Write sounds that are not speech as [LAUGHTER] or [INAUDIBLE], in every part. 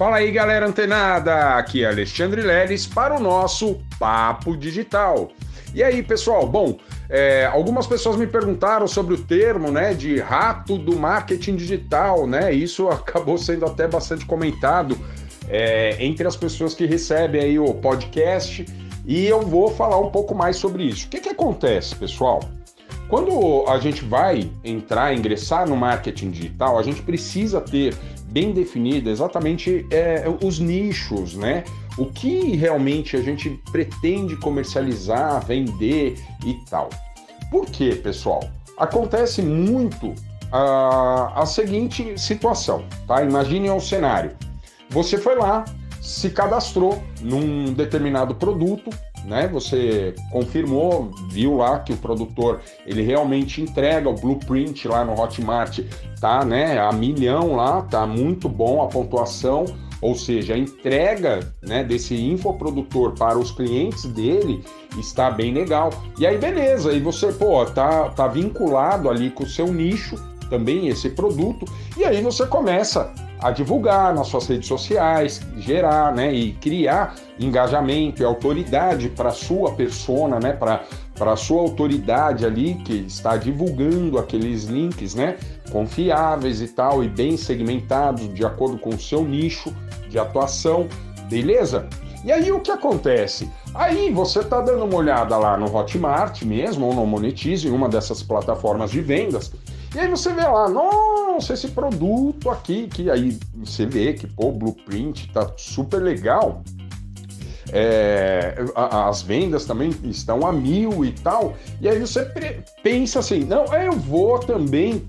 Fala aí, galera antenada! Aqui é Alexandre Leles para o nosso Papo Digital. E aí, pessoal? Bom, é, algumas pessoas me perguntaram sobre o termo, né, de rato do marketing digital, né? Isso [LAUGHS] acabou sendo até bastante comentado é, entre as pessoas que recebem aí o podcast e eu vou falar um pouco mais sobre isso. O que, que acontece, pessoal? Quando a gente vai entrar, ingressar no marketing digital, a gente precisa ter bem definido exatamente é, os nichos, né? O que realmente a gente pretende comercializar, vender e tal. Por quê, pessoal? Acontece muito a, a seguinte situação, tá? Imagine um cenário. Você foi lá, se cadastrou num determinado produto, né? Você confirmou, viu lá que o produtor ele realmente entrega o blueprint lá no Hotmart, tá, né? A milhão lá, tá muito bom a pontuação, ou seja, a entrega, né, desse infoprodutor para os clientes dele está bem legal. E aí beleza, e você, pô, tá tá vinculado ali com o seu nicho também esse produto, e aí você começa a divulgar nas suas redes sociais, gerar, né, e criar engajamento e autoridade para sua persona, né, para a sua autoridade ali que está divulgando aqueles links, né, confiáveis e tal e bem segmentados de acordo com o seu nicho de atuação, beleza? E aí o que acontece? Aí você tá dando uma olhada lá no Hotmart mesmo ou no Monetize, uma dessas plataformas de vendas, e aí você vê lá, nossa, esse produto aqui, que aí você vê que, pô, o blueprint tá super legal. É, as vendas também estão a mil e tal. E aí você pensa assim, não, eu vou também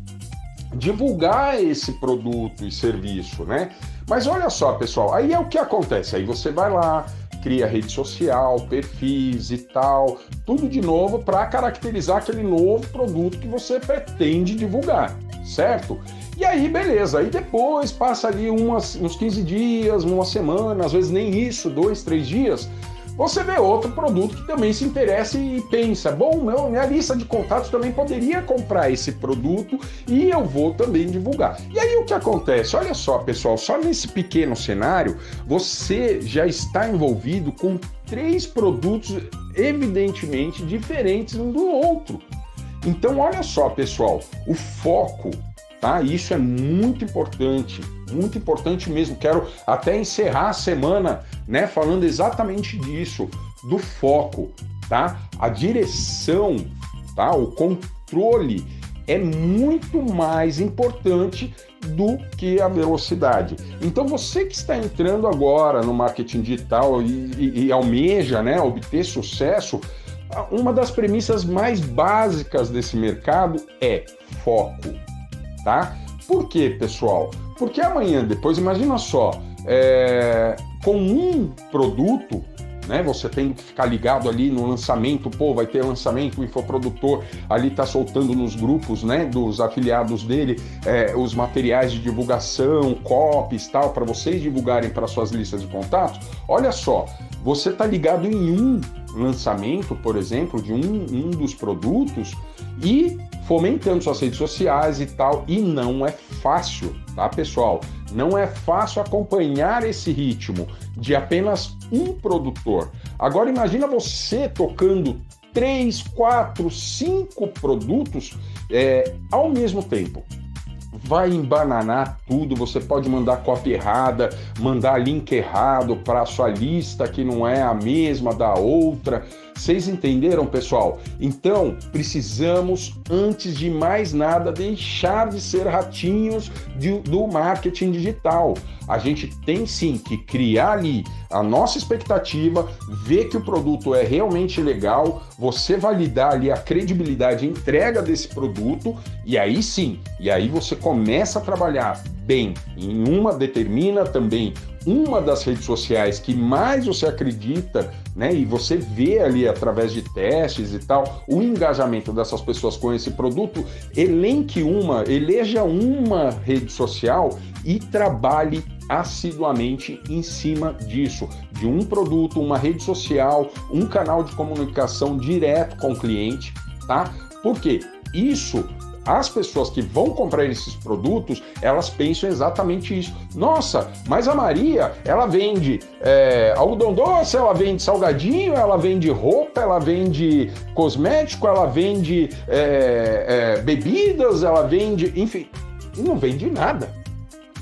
divulgar esse produto e serviço, né? Mas olha só, pessoal, aí é o que acontece. Aí você vai lá, cria rede social, perfis e tal, tudo de novo para caracterizar aquele novo produto que você pretende divulgar, certo? E aí, beleza, aí depois passa ali umas, uns 15 dias, uma semana, às vezes nem isso, dois, três dias, você vê outro produto que também se interessa e pensa: bom, meu, minha lista de contatos também poderia comprar esse produto e eu vou também divulgar. E aí o que acontece? Olha só, pessoal, só nesse pequeno cenário você já está envolvido com três produtos evidentemente diferentes um do outro. Então, olha só, pessoal, o foco tá? Isso é muito importante, muito importante mesmo. Quero até encerrar a semana, né, falando exatamente disso, do foco, tá? A direção, tá? O controle é muito mais importante do que a velocidade. Então você que está entrando agora no marketing digital e, e, e almeja, né, obter sucesso, uma das premissas mais básicas desse mercado é foco tá? Por quê, pessoal? Porque amanhã, depois, imagina só, é, com um produto, né? Você tendo que ficar ligado ali no lançamento, pô, vai ter lançamento, o infoprodutor ali tá soltando nos grupos, né? Dos afiliados dele, é, os materiais de divulgação, copies tal, para vocês divulgarem para suas listas de contatos. Olha só, você tá ligado em um lançamento, por exemplo, de um, um dos produtos e fomentando suas redes sociais e tal. E não é fácil, tá, pessoal? Não é fácil acompanhar esse ritmo de apenas um produtor. Agora imagina você tocando três, quatro, cinco produtos é, ao mesmo tempo vai embananar tudo. Você pode mandar cópia errada, mandar link errado para sua lista que não é a mesma da outra. Vocês entenderam, pessoal? Então, precisamos, antes de mais nada, deixar de ser ratinhos de, do marketing digital. A gente tem sim que criar ali a nossa expectativa, ver que o produto é realmente legal, você validar ali a credibilidade e entrega desse produto, e aí sim, e aí você começa a trabalhar bem em uma, determina também uma das redes sociais que mais você acredita, né, e você vê ali através de testes e tal, o engajamento dessas pessoas com esse produto, elenque uma, eleja uma rede social e trabalhe assiduamente em cima disso, de um produto, uma rede social, um canal de comunicação direto com o cliente, tá? Porque isso as pessoas que vão comprar esses produtos, elas pensam exatamente isso. Nossa, mas a Maria, ela vende é, algodão doce, ela vende salgadinho, ela vende roupa, ela vende cosmético, ela vende é, é, bebidas, ela vende, enfim, não vende nada.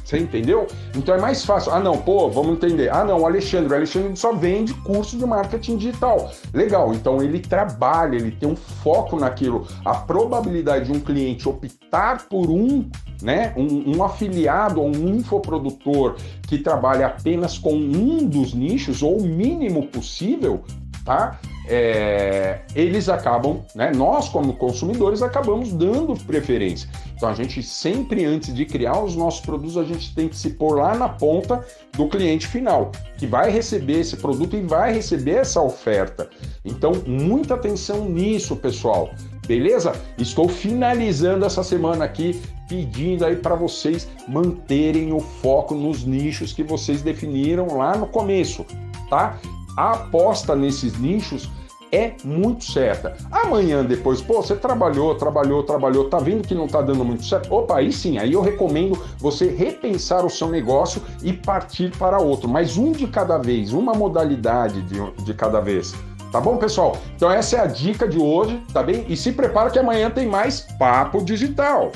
Você entendeu? Então é mais fácil. Ah, não, pô, vamos entender. Ah, não, o Alexandre. O Alexandre só vende curso de marketing digital. Legal, então ele trabalha, ele tem um foco naquilo. A probabilidade de um cliente optar por um, né, um, um afiliado ou um infoprodutor que trabalha apenas com um dos nichos, ou o mínimo possível, tá? É, eles acabam, né, nós como consumidores acabamos dando preferência. Então a gente sempre antes de criar os nossos produtos a gente tem que se pôr lá na ponta do cliente final que vai receber esse produto e vai receber essa oferta. Então muita atenção nisso, pessoal. Beleza? Estou finalizando essa semana aqui pedindo aí para vocês manterem o foco nos nichos que vocês definiram lá no começo, tá? A aposta nesses nichos é muito certa. Amanhã depois, pô, você trabalhou, trabalhou, trabalhou, tá vendo que não tá dando muito certo? Opa, aí sim, aí eu recomendo você repensar o seu negócio e partir para outro, mas um de cada vez, uma modalidade de, de cada vez. Tá bom, pessoal? Então essa é a dica de hoje, tá bem? E se prepara que amanhã tem mais papo digital.